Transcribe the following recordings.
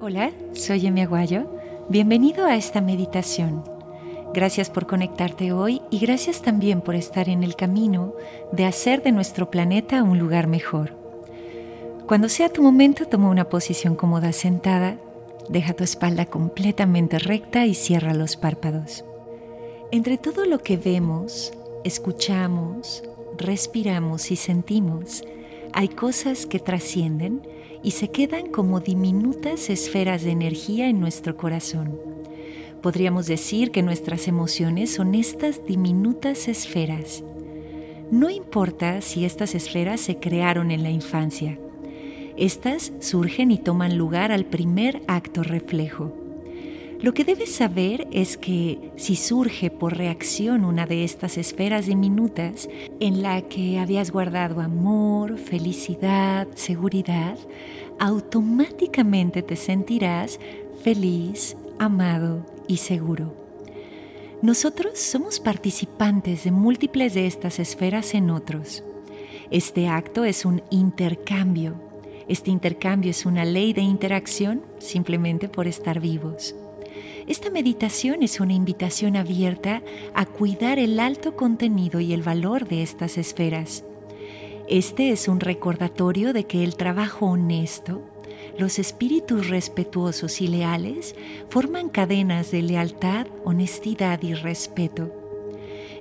Hola, soy Emi Aguayo. Bienvenido a esta meditación. Gracias por conectarte hoy y gracias también por estar en el camino de hacer de nuestro planeta un lugar mejor. Cuando sea tu momento, toma una posición cómoda sentada, deja tu espalda completamente recta y cierra los párpados. Entre todo lo que vemos, escuchamos, respiramos y sentimos, hay cosas que trascienden y se quedan como diminutas esferas de energía en nuestro corazón. Podríamos decir que nuestras emociones son estas diminutas esferas. No importa si estas esferas se crearon en la infancia. Estas surgen y toman lugar al primer acto reflejo. Lo que debes saber es que si surge por reacción una de estas esferas diminutas en la que habías guardado amor, felicidad, seguridad, automáticamente te sentirás feliz, amado y seguro. Nosotros somos participantes de múltiples de estas esferas en otros. Este acto es un intercambio. Este intercambio es una ley de interacción simplemente por estar vivos. Esta meditación es una invitación abierta a cuidar el alto contenido y el valor de estas esferas. Este es un recordatorio de que el trabajo honesto, los espíritus respetuosos y leales forman cadenas de lealtad, honestidad y respeto.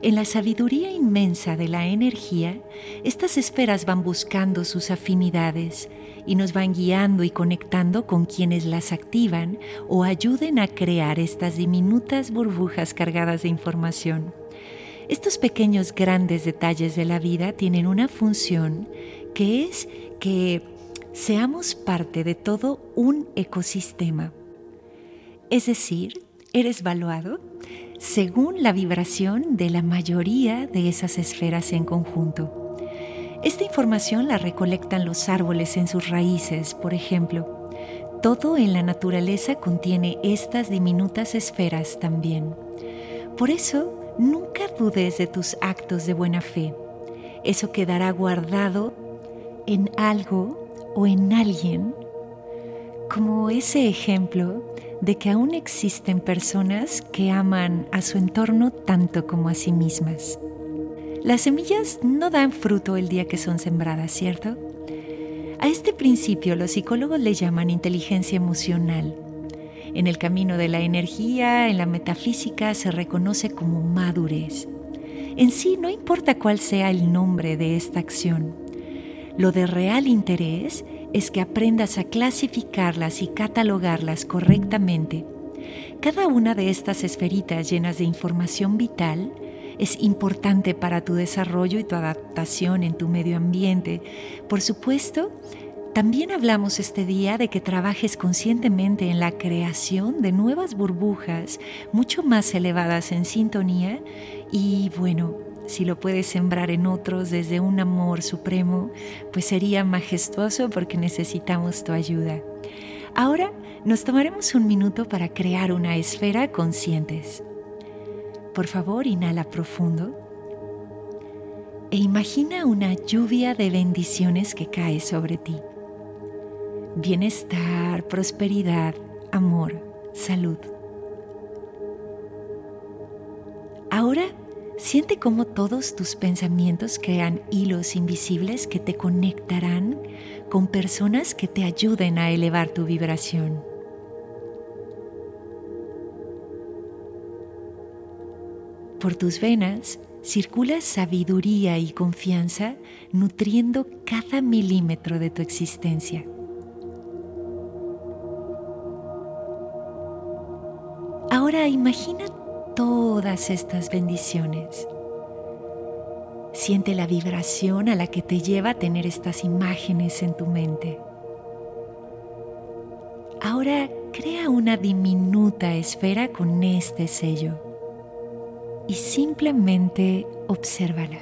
En la sabiduría inmensa de la energía, estas esferas van buscando sus afinidades y nos van guiando y conectando con quienes las activan o ayuden a crear estas diminutas burbujas cargadas de información. Estos pequeños grandes detalles de la vida tienen una función que es que seamos parte de todo un ecosistema. Es decir, eres valuado según la vibración de la mayoría de esas esferas en conjunto. Esta información la recolectan los árboles en sus raíces, por ejemplo. Todo en la naturaleza contiene estas diminutas esferas también. Por eso, nunca dudes de tus actos de buena fe. Eso quedará guardado en algo o en alguien, como ese ejemplo de que aún existen personas que aman a su entorno tanto como a sí mismas. Las semillas no dan fruto el día que son sembradas, ¿cierto? A este principio los psicólogos le llaman inteligencia emocional. En el camino de la energía, en la metafísica, se reconoce como madurez. En sí, no importa cuál sea el nombre de esta acción. Lo de real interés es que aprendas a clasificarlas y catalogarlas correctamente. Cada una de estas esferitas llenas de información vital es importante para tu desarrollo y tu adaptación en tu medio ambiente. Por supuesto, también hablamos este día de que trabajes conscientemente en la creación de nuevas burbujas mucho más elevadas en sintonía y bueno, si lo puedes sembrar en otros desde un amor supremo, pues sería majestuoso porque necesitamos tu ayuda. Ahora nos tomaremos un minuto para crear una esfera conscientes. Por favor, inhala profundo e imagina una lluvia de bendiciones que cae sobre ti. Bienestar, prosperidad, amor, salud. Ahora siente cómo todos tus pensamientos crean hilos invisibles que te conectarán con personas que te ayuden a elevar tu vibración. Por tus venas circula sabiduría y confianza nutriendo cada milímetro de tu existencia. Ahora imagina todas estas bendiciones. Siente la vibración a la que te lleva a tener estas imágenes en tu mente. Ahora crea una diminuta esfera con este sello y simplemente obsérvala.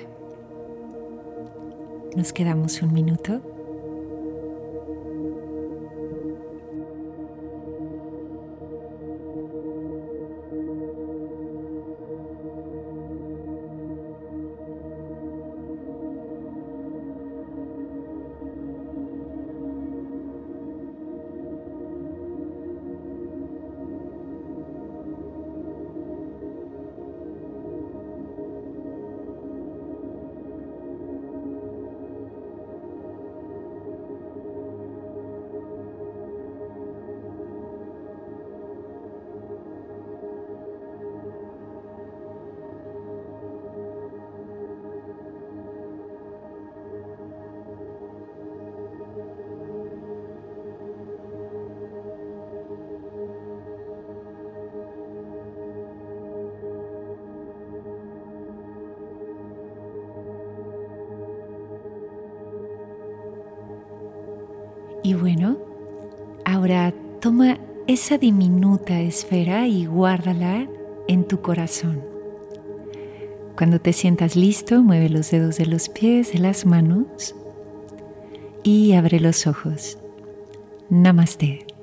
Nos quedamos un minuto. Y bueno, ahora toma esa diminuta esfera y guárdala en tu corazón. Cuando te sientas listo, mueve los dedos de los pies, de las manos y abre los ojos. Namaste.